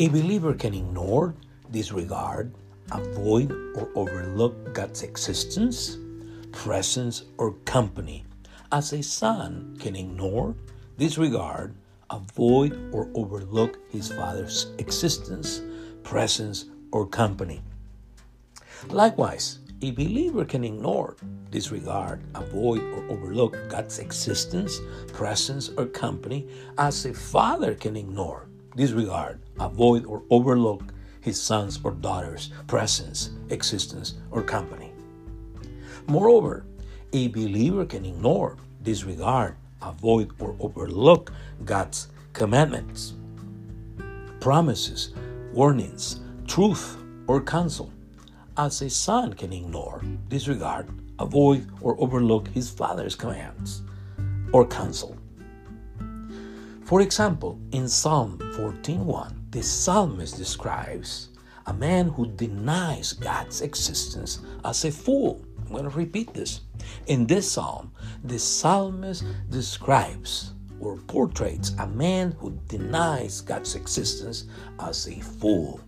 A believer can ignore, disregard, avoid, or overlook God's existence, presence, or company, as a son can ignore, disregard, avoid, or overlook his father's existence, presence, or company. Likewise, a believer can ignore, disregard, avoid, or overlook God's existence, presence, or company as a father can ignore, disregard, avoid, or overlook his sons or daughters' presence, existence, or company. Moreover, a believer can ignore, disregard, avoid, or overlook God's commandments, promises, warnings, truth, or counsel as a son can ignore, disregard, avoid, or overlook his father's commands or counsel. For example, in Psalm 14:1, the psalmist describes a man who denies God's existence as a fool. I'm going to repeat this. In this psalm, the psalmist describes or portrays a man who denies God's existence as a fool.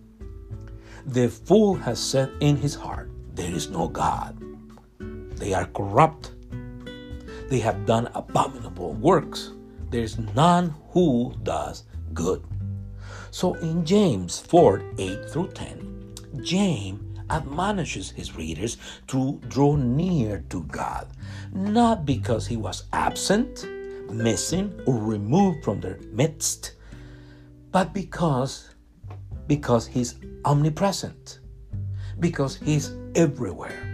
The fool has said in his heart, There is no God. They are corrupt. They have done abominable works. There is none who does good. So in James 4 8 through 10, James admonishes his readers to draw near to God, not because he was absent, missing, or removed from their midst, but because because he's omnipresent, because he's everywhere.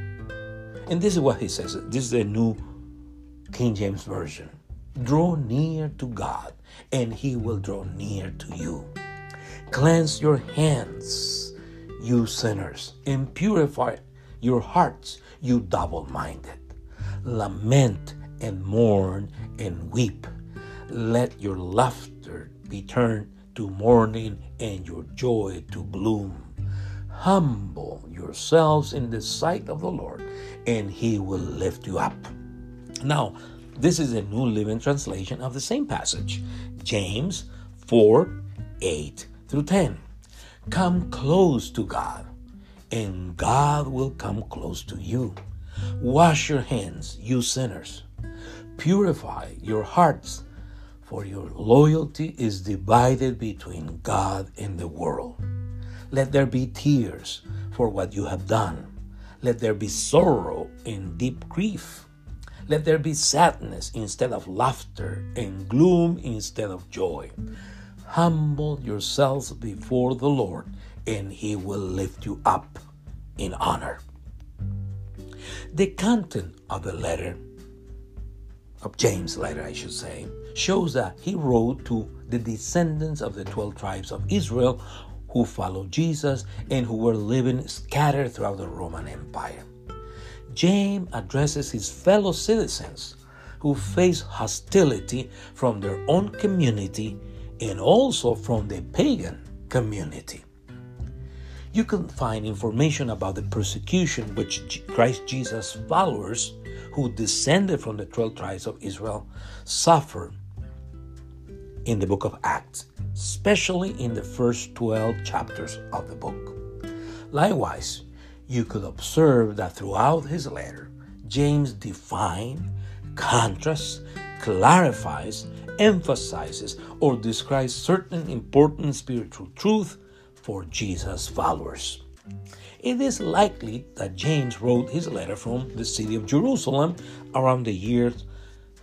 And this is what he says. This is the new King James Version. Draw near to God, and he will draw near to you. Cleanse your hands, you sinners, and purify your hearts, you double minded. Lament and mourn and weep. Let your laughter be turned to mourning and your joy to gloom. Humble yourselves in the sight of the Lord, and he will lift you up. Now, this is a New Living Translation of the same passage, James 4 8 through 10. Come close to God, and God will come close to you. Wash your hands, you sinners. Purify your hearts for your loyalty is divided between God and the world. Let there be tears for what you have done. Let there be sorrow and deep grief. Let there be sadness instead of laughter and gloom instead of joy. Humble yourselves before the Lord, and He will lift you up in honor. The content of the letter, of James' letter, I should say, shows that he wrote to the descendants of the 12 tribes of Israel who followed Jesus and who were living scattered throughout the Roman Empire. James addresses his fellow citizens who face hostility from their own community and also from the pagan community. You can find information about the persecution which Christ Jesus' followers, who descended from the 12 tribes of Israel, suffered in the book of Acts, especially in the first 12 chapters of the book. Likewise, you could observe that throughout his letter, James defines, contrasts, clarifies, emphasizes, or describes certain important spiritual truth for Jesus' followers. It is likely that James wrote his letter from the city of Jerusalem around the years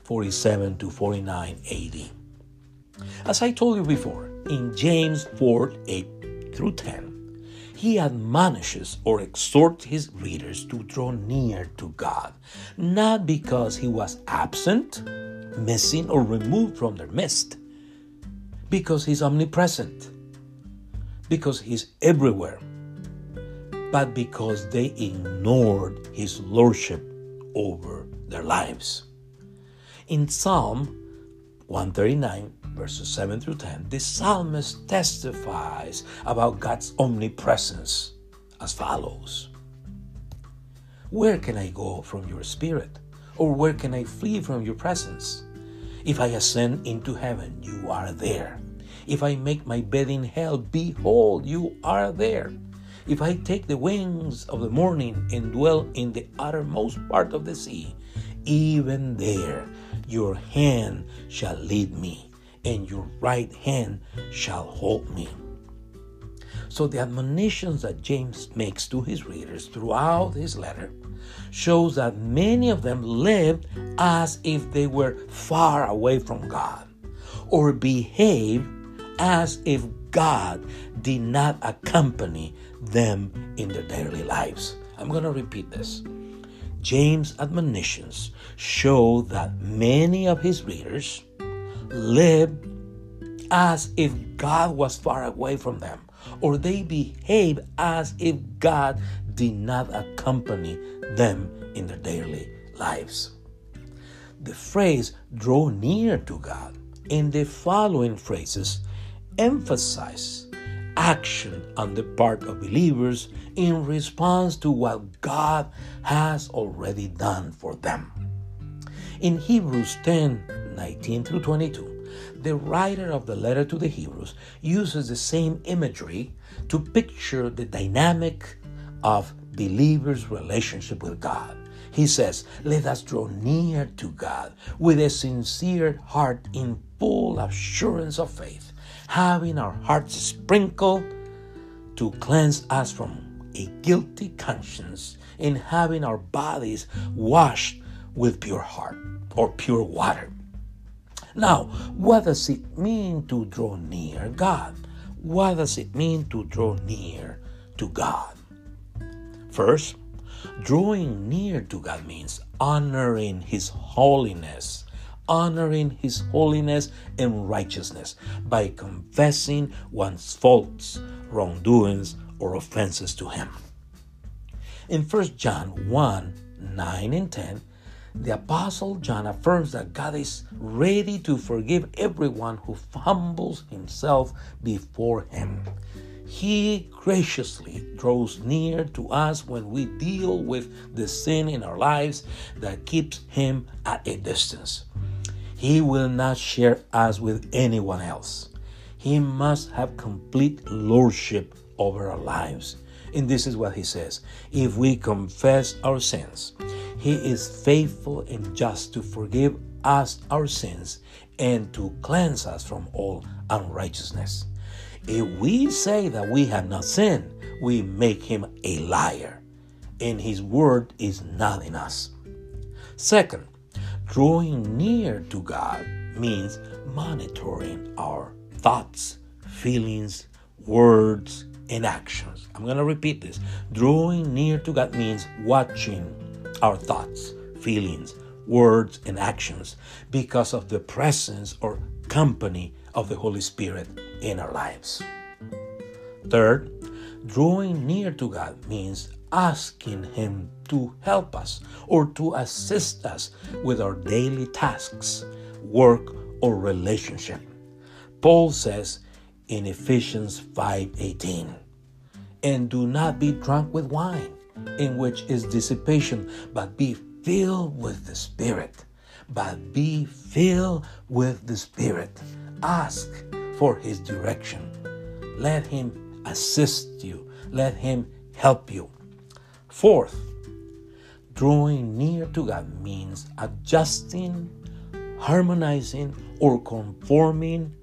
47 to 49 AD. As I told you before, in James 4 8 through 10, he admonishes or exhorts his readers to draw near to God, not because he was absent, missing, or removed from their midst, because he's omnipresent, because he's everywhere, but because they ignored his lordship over their lives. In Psalm 139, verses 7 through 10, the psalmist testifies about God's omnipresence as follows Where can I go from your spirit? Or where can I flee from your presence? If I ascend into heaven, you are there. If I make my bed in hell, behold, you are there. If I take the wings of the morning and dwell in the uttermost part of the sea, even there your hand shall lead me, and your right hand shall hold me. So the admonitions that James makes to his readers throughout his letter shows that many of them lived as if they were far away from God or behaved as if God did not accompany them in their daily lives. I'm going to repeat this. James' admonitions show that many of his readers lived as if God was far away from them or they behave as if God did not accompany them in their daily lives. The phrase draw near to God in the following phrases emphasize action on the part of believers in response to what God has already done for them. In Hebrews 10 19 through 22, the writer of the letter to the Hebrews uses the same imagery to picture the dynamic of believers' relationship with God. He says, Let us draw near to God with a sincere heart in full assurance of faith, having our hearts sprinkled to cleanse us from a guilty conscience, and having our bodies washed with pure heart or pure water. Now, what does it mean to draw near God? What does it mean to draw near to God? First, drawing near to God means honoring His holiness, honoring His holiness and righteousness by confessing one's faults, wrongdoings, or offenses to Him. In 1 John 1 9 and 10, the Apostle John affirms that God is ready to forgive everyone who humbles himself before him. He graciously draws near to us when we deal with the sin in our lives that keeps him at a distance. He will not share us with anyone else. He must have complete lordship over our lives. And this is what he says If we confess our sins, he is faithful and just to forgive us our sins and to cleanse us from all unrighteousness. If we say that we have not sinned, we make him a liar, and his word is not in us. Second, drawing near to God means monitoring our thoughts, feelings, words, and actions. I'm going to repeat this. Drawing near to God means watching our thoughts, feelings, words, and actions because of the presence or company of the Holy Spirit in our lives. Third, drawing near to God means asking Him to help us or to assist us with our daily tasks, work, or relationship. Paul says in Ephesians 5:18, "And do not be drunk with wine, in which is dissipation, but be filled with the Spirit. But be filled with the Spirit. Ask for His direction. Let Him assist you. Let Him help you. Fourth, drawing near to God means adjusting, harmonizing, or conforming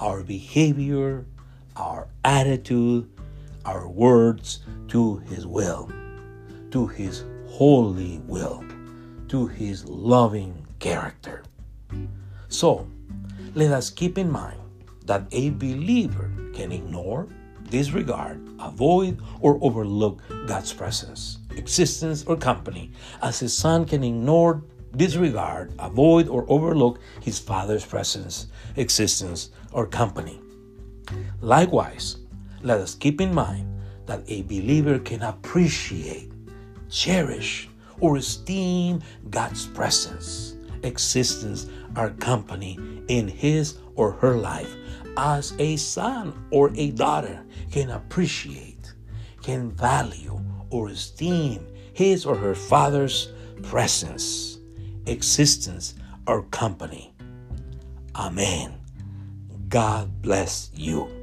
our behavior, our attitude, our words to His will, to His holy will, to His loving character. So, let us keep in mind that a believer can ignore, disregard, avoid, or overlook God's presence, existence, or company, as a son can ignore, disregard, avoid, or overlook his father's presence, existence, or company. Likewise, let us keep in mind that a believer can appreciate, cherish, or esteem God's presence, existence, or company in his or her life as a son or a daughter can appreciate, can value, or esteem his or her father's presence, existence, or company. Amen. God bless you.